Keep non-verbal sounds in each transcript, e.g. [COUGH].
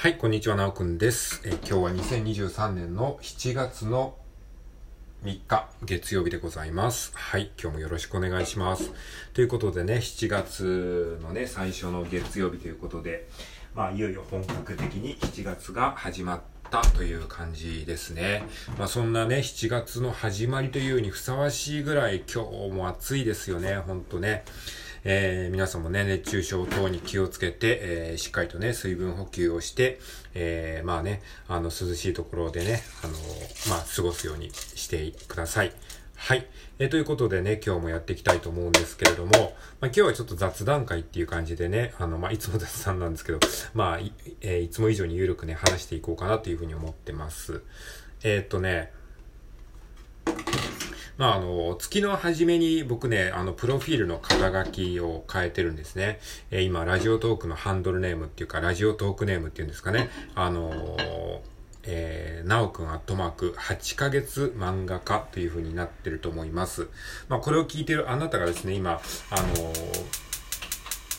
はい、こんにちは、なおくんです。え今日は2023年の7月の3日、月曜日でございます。はい、今日もよろしくお願いします。ということでね、7月のね、最初の月曜日ということで、まあ、いよいよ本格的に7月が始まったという感じですね。まあ、そんなね、7月の始まりというにふさわしいぐらい今日も暑いですよね、ほんとね。えー皆さんもね、熱中症等に気をつけて、えーしっかりとね、水分補給をして、えーまあね、あの、涼しいところでね、あのまあ、過ごすようにしてください。はい。えーということでね、今日もやっていきたいと思うんですけれども、まあ、今日はちょっと雑談会っていう感じでね、あの、まあ、いつも雑談なんですけど、まあ、い,、えーいつも以上に緩くね、話していこうかなというふうに思ってます。えーっとね、まあ、あの、月の初めに僕ね、あの、プロフィールの肩書きを変えてるんですね。えー今、ラジオトークのハンドルネームっていうか、ラジオトークネームっていうんですかね。あのーえー、なおくんアットマーク8ヶ月漫画家という風になってると思います。まあ、これを聞いてるあなたがですね、今、あのー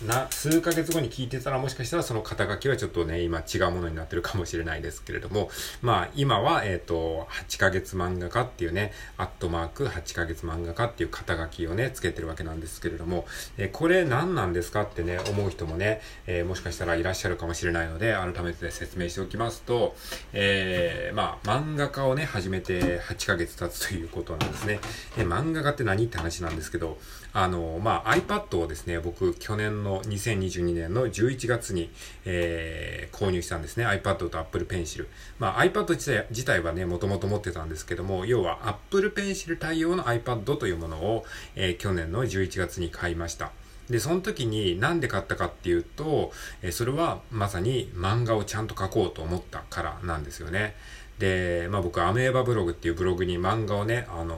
な、数ヶ月後に聞いてたらもしかしたらその肩書きはちょっとね、今違うものになってるかもしれないですけれども、まあ今は、えっ、と、8ヶ月漫画家っていうね、アットマーク8ヶ月漫画家っていう肩書きをね、つけてるわけなんですけれども、えーこれ何なんですかってね、思う人もね、えーもしかしたらいらっしゃるかもしれないので、改めて説明しておきますと、えーまあ漫画家をね、始めて8ヶ月経つということなんですね。え漫画家って何って話なんですけど、あの、まあ iPad をですね、僕去年の2022年の11月に、えー購入したんですね。iPad と Apple Pencil。まあ iPad 自体自体はね、もともと持ってたんですけども、要は Apple Pencil 対応の iPad というものを、えー去年の11月に買いました。で、その時になんで買ったかっていうと、えーそれはまさに漫画をちゃんと描こうと思ったからなんですよね。で、まあ僕、アメーバブログっていうブログに漫画をね、あの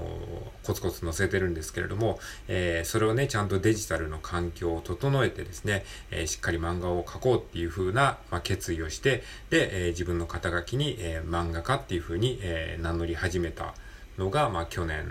コツコツ載せてるんですけれども、えーそれをね、ちゃんとデジタルの環境を整えてですね、えーしっかり漫画を描こうっていう風な、まあ、決意をして、で、えー自分の肩書きに、え漫画家っていう風に、え名乗り始めたのが、まあ、去年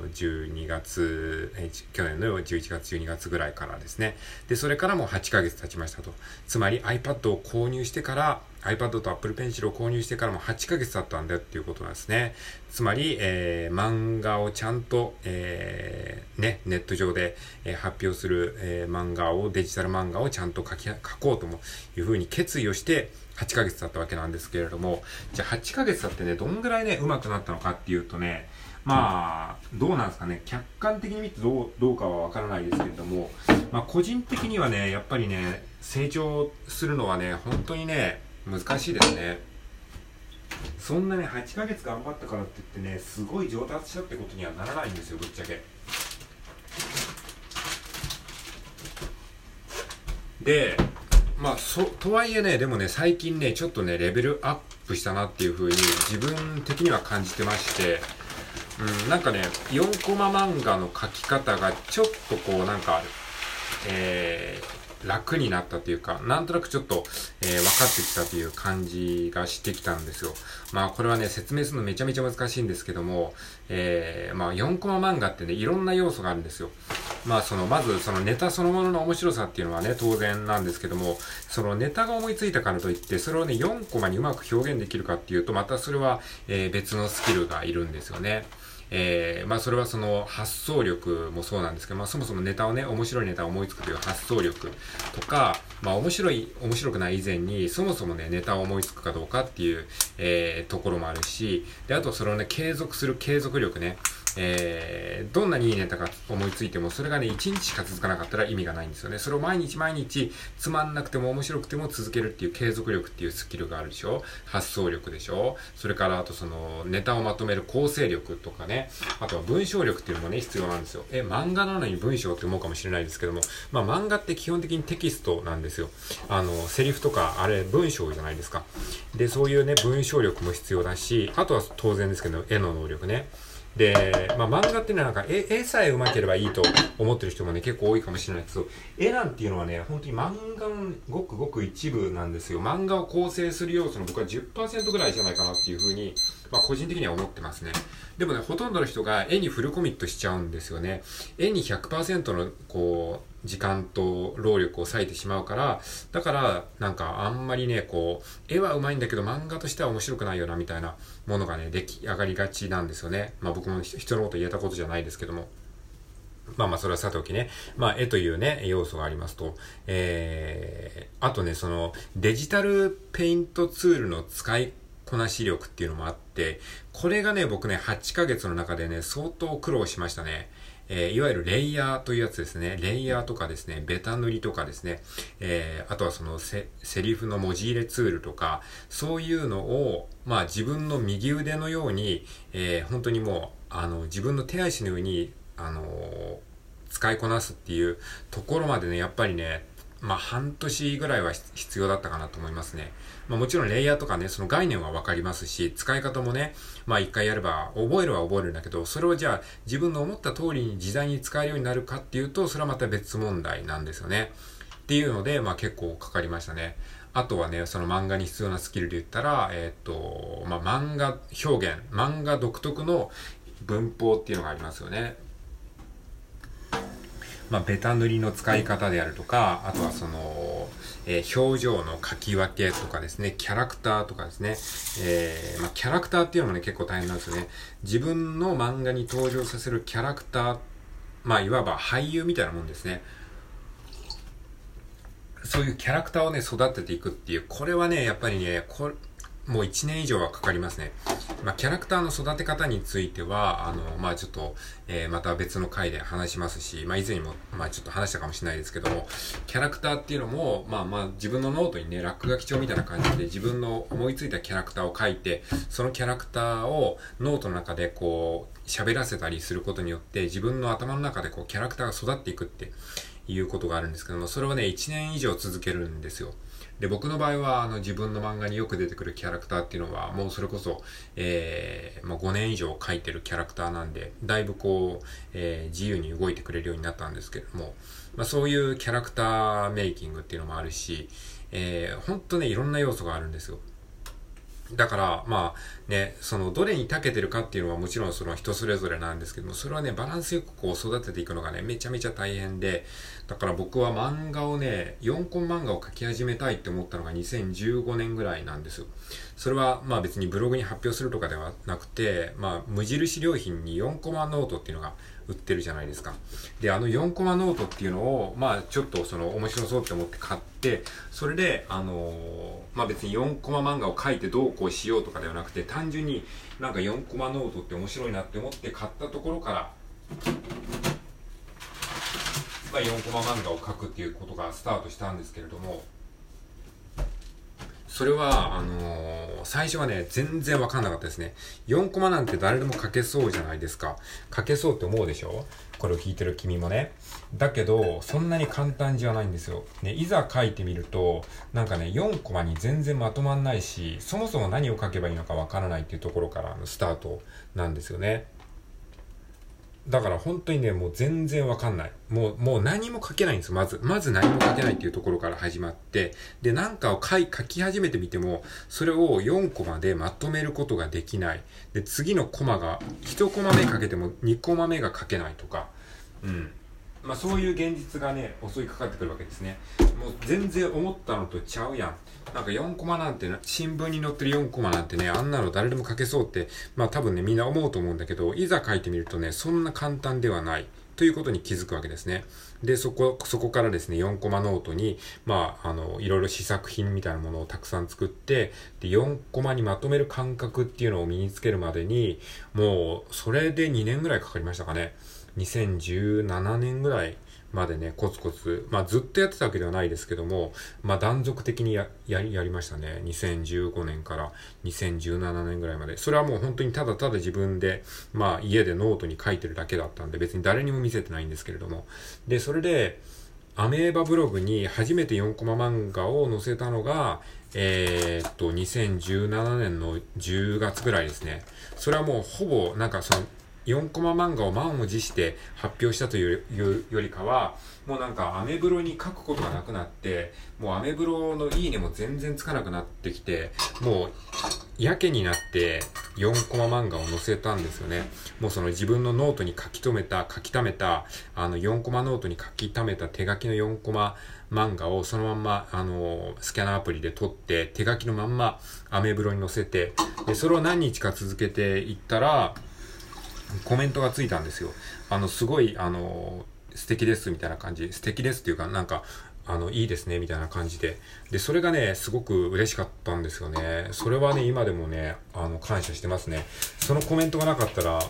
の12月、えー去年の11月、12月ぐらいからですね。で、それからもう8ヶ月経ちましたと。つまり iPad を購入してから、iPad と Apple Pencil を購入してからも8ヶ月経ったんだよっていうことなんですね。つまり、えー漫画をちゃんと、えーね、ネット上で、えー発表する、え漫画を、デジタル漫画をちゃんと書き、書こうともいうふうに決意をして、8ヶ月経ったわけなんですけれども、じゃあ8ヶ月経ってね、どんぐらいね、上手くなったのかっていうとね、まあ、どうなんですかね、客観的に見てどう、どうかはわからないですけれども、まあ個人的にはね、やっぱりね、成長するのはね、本当にね、難しいですね。そんなね、8ヶ月頑張ったからって言ってね、すごい上達したってことにはならないんですよ、ぶっちゃけ。で、まあ、そ、とはいえね、でもね、最近ね、ちょっとね、レベルアップしたなっていう風に自分的には感じてまして、うん、なんかね、4コマ漫画の描き方がちょっとこう、なんか、えー楽になったというか、なんとなくちょっと、えー分かってきたという感じがしてきたんですよ。まあこれはね、説明するのめちゃめちゃ難しいんですけども、えーまあ4コマ漫画ってね、いろんな要素があるんですよ。まあその、まずそのネタそのものの面白さっていうのはね、当然なんですけども、そのネタが思いついたからといって、それをね、4コマにうまく表現できるかっていうと、またそれは、えー別のスキルがいるんですよね。えーまあそれはその発想力もそうなんですけど、まあそもそもネタをね、面白いネタを思いつくという発想力とか、まあ面白い、面白くない以前に、そもそもね、ネタを思いつくかどうかっていう、えーところもあるし、で、あとそれをね、継続する継続力ね、えーどんなにいいネタが思いついても、それがね、1日しか続かなかったら意味がないんですよね。それを毎日毎日、つまんなくても面白くても続けるっていう継続力っていうスキルがあるでしょ？発想力でしょ？それから、あとその、ネタをまとめる構成力とかね、あとは文章力っていうのもね、必要なんですよ。え、漫画なのに文章って思うかもしれないですけども、まあ漫画って基本的にテキストなんですよ。あの、セリフとか、あれ、文章じゃないですか。で、そういうね、文章力も必要だし、あとは当然ですけど、絵の能力ね。で、まあ、漫画っていうのはなんか絵、絵さえ上手ければいいと思ってる人もね、結構多いかもしれないけど、絵なんていうのはね、本当に漫画のごくごく一部なんですよ。漫画を構成する要素の僕は10%ぐらいじゃないかなっていうふうに、まあ、個人的には思ってますね。でもね、ほとんどの人が絵にフルコミットしちゃうんですよね。絵に100%の、こう、時間と労力を割いてしまうから、だからなんかあんまりね、こう、絵は上手いんだけど漫画としては面白くないよなみたいなものがね、出来上がりがちなんですよね。まあ僕も人のこと言えたことじゃないですけども。まあまあそれはさておきね。まあ絵というね、要素がありますと、えー、あとね、そのデジタルペイントツールの使いこなし力っていうのもあって、これがね、僕ね、8ヶ月の中でね、相当苦労しましたね。えー、いわゆるレイヤーというやつですね。レイヤーとかですね、ベタ塗りとかですね、えー、あとはそのセリフの文字入れツールとか、そういうのを、まあ自分の右腕のように、えー、本当にもう、あの、自分の手足のように、あの使いこなすっていうところまでね、やっぱりね、まあ半年ぐらいは必要だったかなと思いますね。まあもちろんレイヤーとかね、その概念はわかりますし、使い方もね、まあ一回やれば覚えるは覚えるんだけど、それをじゃあ自分の思った通りに自在に使えるようになるかっていうと、それはまた別問題なんですよね。っていうので、まあ結構かかりましたね。あとはね、その漫画に必要なスキルで言ったら、えっ、と、まあ漫画表現、漫画独特の文法っていうのがありますよね。まあ、ベタ塗りの使い方であるとか、あとはその、えー、表情の書き分けとかですね、キャラクターとかですね、えー、まあ、キャラクターっていうのもね、結構大変なんですよね。自分の漫画に登場させるキャラクター、まあ、いわば俳優みたいなもんですね。そういうキャラクターをね、育てていくっていう、これはね、やっぱりね、こ、もう1年以上はかかりますね。まあ、キャラクターの育て方については、あの、まあ、ちょっと、えー、また別の回で話しますし、まあ、以前にも、まあ、ちょっと話したかもしれないですけども、キャラクターっていうのも、まあまあ、自分のノートにね、落書き帳みたいな感じで自分の思いついたキャラクターを書いて、そのキャラクターをノートの中でこう、喋らせたりすることによって、自分の頭の中でこう、キャラクターが育っていくっていうことがあるんですけども、それをね、1年以上続けるんですよ。で、僕の場合は、あの、自分の漫画によく出てくるキャラクターっていうのは、もうそれこそ、えー、もう5年以上描いてるキャラクターなんで、だいぶこう、えー、自由に動いてくれるようになったんですけども、まあそういうキャラクターメイキングっていうのもあるし、えー、ほんとね、いろんな要素があるんですよ。だから、まあね、そのどれに長けてるかっていうのはもちろんその人それぞれなんですけども、それはね、バランスよくこう育てていくのがね、めちゃめちゃ大変で、だから僕は漫画をね、4コマ漫画を描き始めたいって思ったのが2015年ぐらいなんです。それはまあ別にブログに発表するとかではなくて、まあ無印良品に4コマノートっていうのが売ってるじゃないですか。で、あの4コマノートっていうのを、まあちょっとその面白そうって思って買って、それで、あのー、まあ別に4コマ漫画を描いてどうこうしようとかではなくて、単純になんか4コマノートって面白いなって思って買ったところから、まあ、4コマ漫画を描くっていうことがスタートしたんですけれども、それは、あのー、最初はね、全然わかんなかったですね。4コマなんて誰でも書けそうじゃないですか。書けそうって思うでしょ？これを聞いてる君もね。だけど、そんなに簡単じゃないんですよ。ね、いざ書いてみると、なんかね、4コマに全然まとまんないし、そもそも何を書けばいいのかわからないっていうところからのスタートなんですよね。だから本当にね、もう全然わかんない。もう、もう何も書けないんですよ、まず。まず何も書けないっていうところから始まって、で、なんかを書い、書き始めてみても、それを4コマでまとめることができない。で、次のコマが、1コマ目書けても2コマ目が書けないとか、うん。まあそういう現実がね、襲いかかってくるわけですね。もう全然思ったのとちゃうやん。なんか4コマなんて新聞に載ってる4コマなんてね、あんなの誰でも書けそうって、まあ多分ね、みんな思うと思うんだけど、いざ書いてみるとね、そんな簡単ではない。ということに気づくわけですね。で、そこ、そこからですね、4コマノートに、まあ、あの、いろいろ試作品みたいなものをたくさん作って、で、4コマにまとめる感覚っていうのを身につけるまでに、もう、それで2年ぐらいかかりましたかね。2017年ぐらいまでね、コツコツ、まあずっとやってたわけではないですけども、まあ断続的にや、やり、やりましたね。2015年から2017年ぐらいまで。それはもう本当にただただ自分で、まあ家でノートに書いてるだけだったんで、別に誰にも見せてないんですけれども。で、それで、アメーバブログに初めて4コマ漫画を載せたのが、えー、っと、2017年の10月ぐらいですね。それはもうほぼ、なんかその、4コマ漫画を満を持して発表したというよりかは、もうなんかアメブロに書くことがなくなって、もうアメブロのいいねも全然つかなくなってきて、もうやけになって4コマ漫画を載せたんですよね。もうその自分のノートに書き留めた、書き溜めた、あの4コマノートに書き溜めた手書きの4コマ漫画をそのまんま、あの、スキャナーアプリで撮って、手書きのまんまアメブロに載せて、で、それを何日か続けていったら、コメントがついたんですよ。あの、すごい、あの、素敵ですみたいな感じ。素敵ですっていうか、なんか、あの、いいですね、みたいな感じで。で、それがね、すごく嬉しかったんですよね。それはね、今でもね、あの、感謝してますね。そのコメントがなかったら、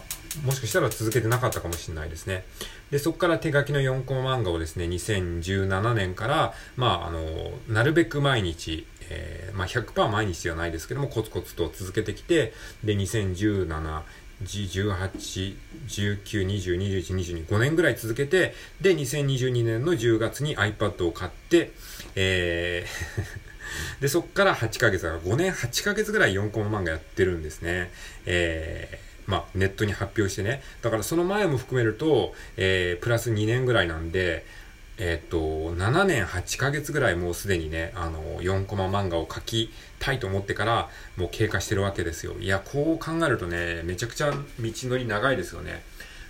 もしかしたら続けてなかったかもしれないですね。で、そこから手書きの4コマ漫画をですね、2017年から、まあ、あの、なるべく毎日、えー、まあ、100%毎日ではないですけども、コツコツと続けてきて、で、2017、18、19、20、21、22、5年ぐらい続けて、で、2022年の10月に iPad を買って、えー [LAUGHS] で、そっから8ヶ月が5年8ヶ月ぐらい4コマ漫画やってるんですね。えー、まあ、ネットに発表してね。だからその前も含めると、えー、プラス2年ぐらいなんで、えっ、と、7年8ヶ月ぐらいもうすでにね、あの、4コマ漫画を描きたいと思ってから、もう経過してるわけですよ。いや、こう考えるとね、めちゃくちゃ道のり長いですよね。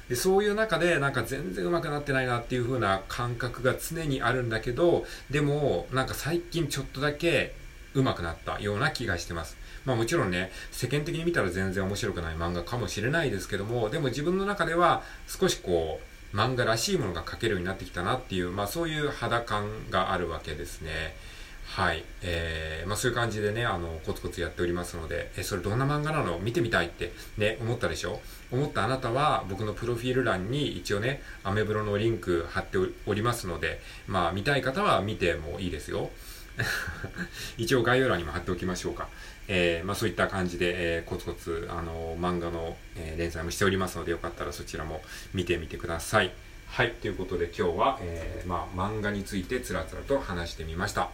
で、そういう中で、なんか全然上手くなってないなっていう風な感覚が常にあるんだけど、でも、なんか最近ちょっとだけ上手くなったような気がしてます。まあもちろんね、世間的に見たら全然面白くない漫画かもしれないですけども、でも自分の中では少しこう、漫画らしいものが描けるようになってきたなっていう、まあそういう肌感があるわけですね。はい。えー、まあそういう感じでね、あの、コツコツやっておりますので、え、それどんな漫画なの見てみたいってね、思ったでしょ？思ったあなたは、僕のプロフィール欄に一応ね、アメブロのリンク貼っておりますので、まあ見たい方は見てもいいですよ。[LAUGHS] 一応概要欄にも貼っておきましょうか。えー、まあそういった感じで、えー、コツコツ、あの、漫画の、えー、連載もしておりますので、よかったらそちらも見てみてください。はい、ということで今日は、えー、まあ漫画についてつらつらと話してみました。